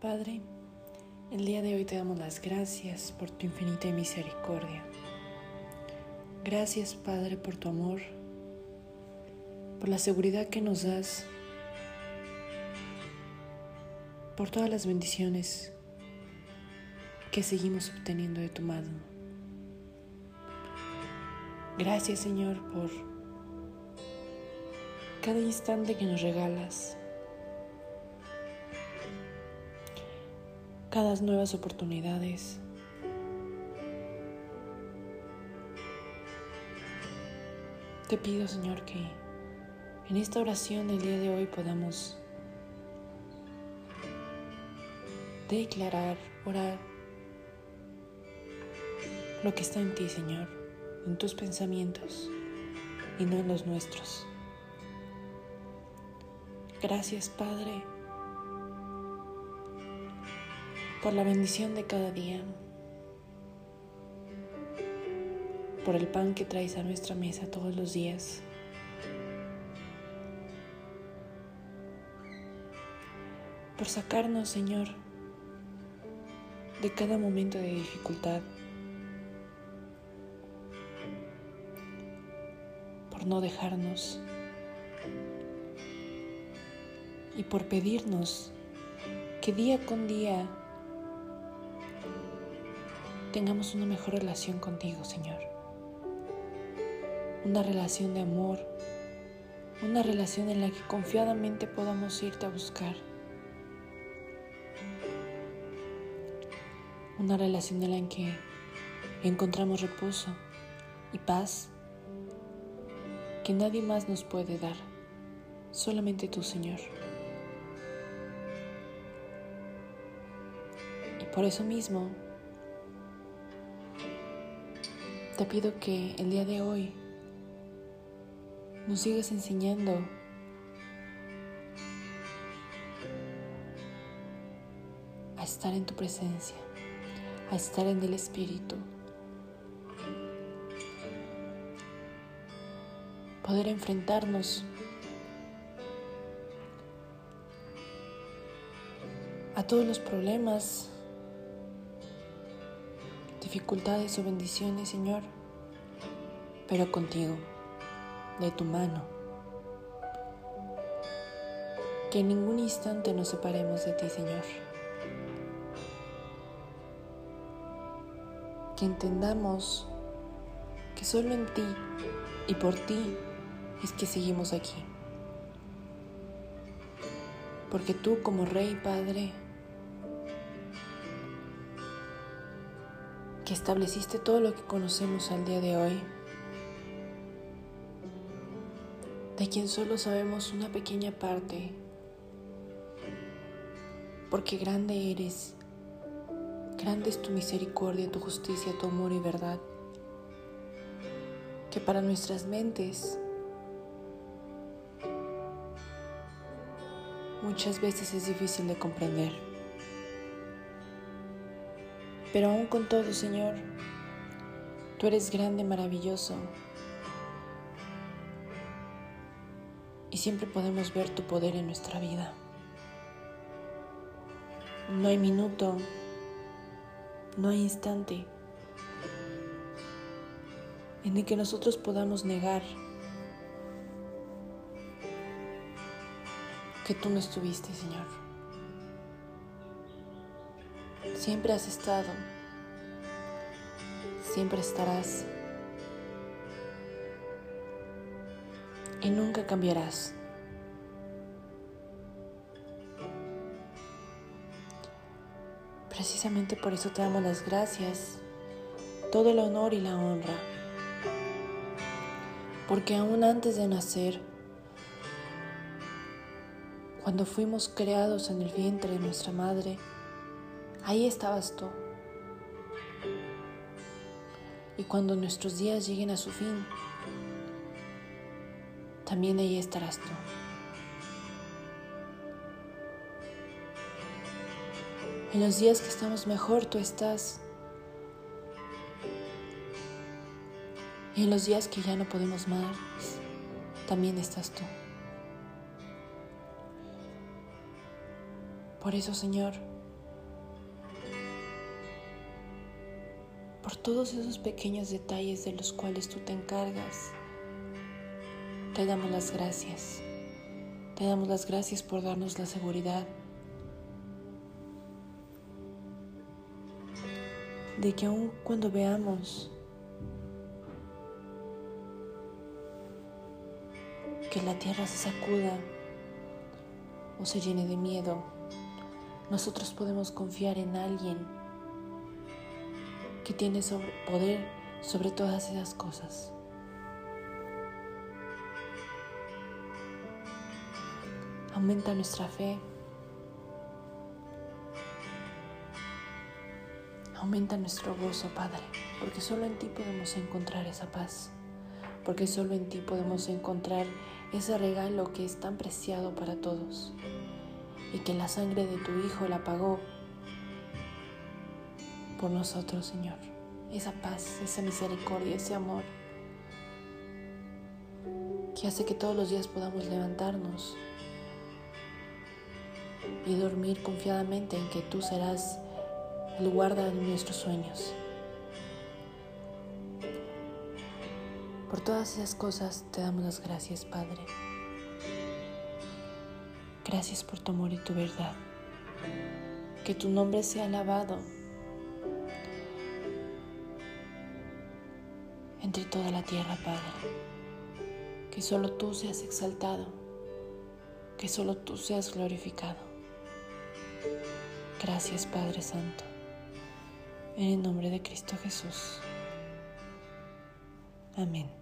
Padre, el día de hoy te damos las gracias por tu infinita misericordia. Gracias, Padre, por tu amor, por la seguridad que nos das, por todas las bendiciones que seguimos obteniendo de tu mano. Gracias, Señor, por cada instante que nos regalas cada nuevas oportunidades. Te pido, Señor, que en esta oración del día de hoy podamos declarar, orar lo que está en ti, Señor, en tus pensamientos y no en los nuestros. Gracias, Padre por la bendición de cada día, por el pan que traes a nuestra mesa todos los días. Por sacarnos, Señor, de cada momento de dificultad. Por no dejarnos. Y por pedirnos que día con día tengamos una mejor relación contigo, Señor. Una relación de amor, una relación en la que confiadamente podamos irte a buscar. Una relación en la que encontramos reposo y paz que nadie más nos puede dar, solamente tú, Señor. Y por eso mismo, Te pido que el día de hoy nos sigas enseñando a estar en tu presencia, a estar en el Espíritu. Poder enfrentarnos a todos los problemas dificultades o bendiciones, Señor, pero contigo, de tu mano. Que en ningún instante nos separemos de ti, Señor. Que entendamos que solo en ti y por ti es que seguimos aquí. Porque tú como Rey Padre, que estableciste todo lo que conocemos al día de hoy, de quien solo sabemos una pequeña parte, porque grande eres, grande es tu misericordia, tu justicia, tu amor y verdad, que para nuestras mentes muchas veces es difícil de comprender. Pero aún con todo, Señor, tú eres grande, maravilloso. Y siempre podemos ver tu poder en nuestra vida. No hay minuto, no hay instante en el que nosotros podamos negar que tú no estuviste, Señor. Siempre has estado, siempre estarás. Y nunca cambiarás. Precisamente por eso te damos las gracias, todo el honor y la honra, porque aún antes de nacer, cuando fuimos creados en el vientre de nuestra madre, Ahí estabas tú. Y cuando nuestros días lleguen a su fin, también ahí estarás tú. En los días que estamos mejor, tú estás. Y en los días que ya no podemos más, también estás tú. Por eso, Señor, por todos esos pequeños detalles de los cuales tú te encargas. Te damos las gracias. Te damos las gracias por darnos la seguridad de que aun cuando veamos que la tierra se sacuda o se llene de miedo, nosotros podemos confiar en alguien que tiene sobre, poder sobre todas esas cosas. Aumenta nuestra fe. Aumenta nuestro gozo, Padre, porque solo en ti podemos encontrar esa paz, porque solo en ti podemos encontrar ese regalo que es tan preciado para todos y que la sangre de tu Hijo la pagó por nosotros, Señor. Esa paz, esa misericordia, ese amor que hace que todos los días podamos levantarnos y dormir confiadamente en que tú serás el guarda de nuestros sueños. Por todas esas cosas te damos las gracias, Padre. Gracias por tu amor y tu verdad. Que tu nombre sea alabado entre toda la tierra, Padre. Que solo tú seas exaltado. Que solo tú seas glorificado. Gracias, Padre Santo. En el nombre de Cristo Jesús. Amén.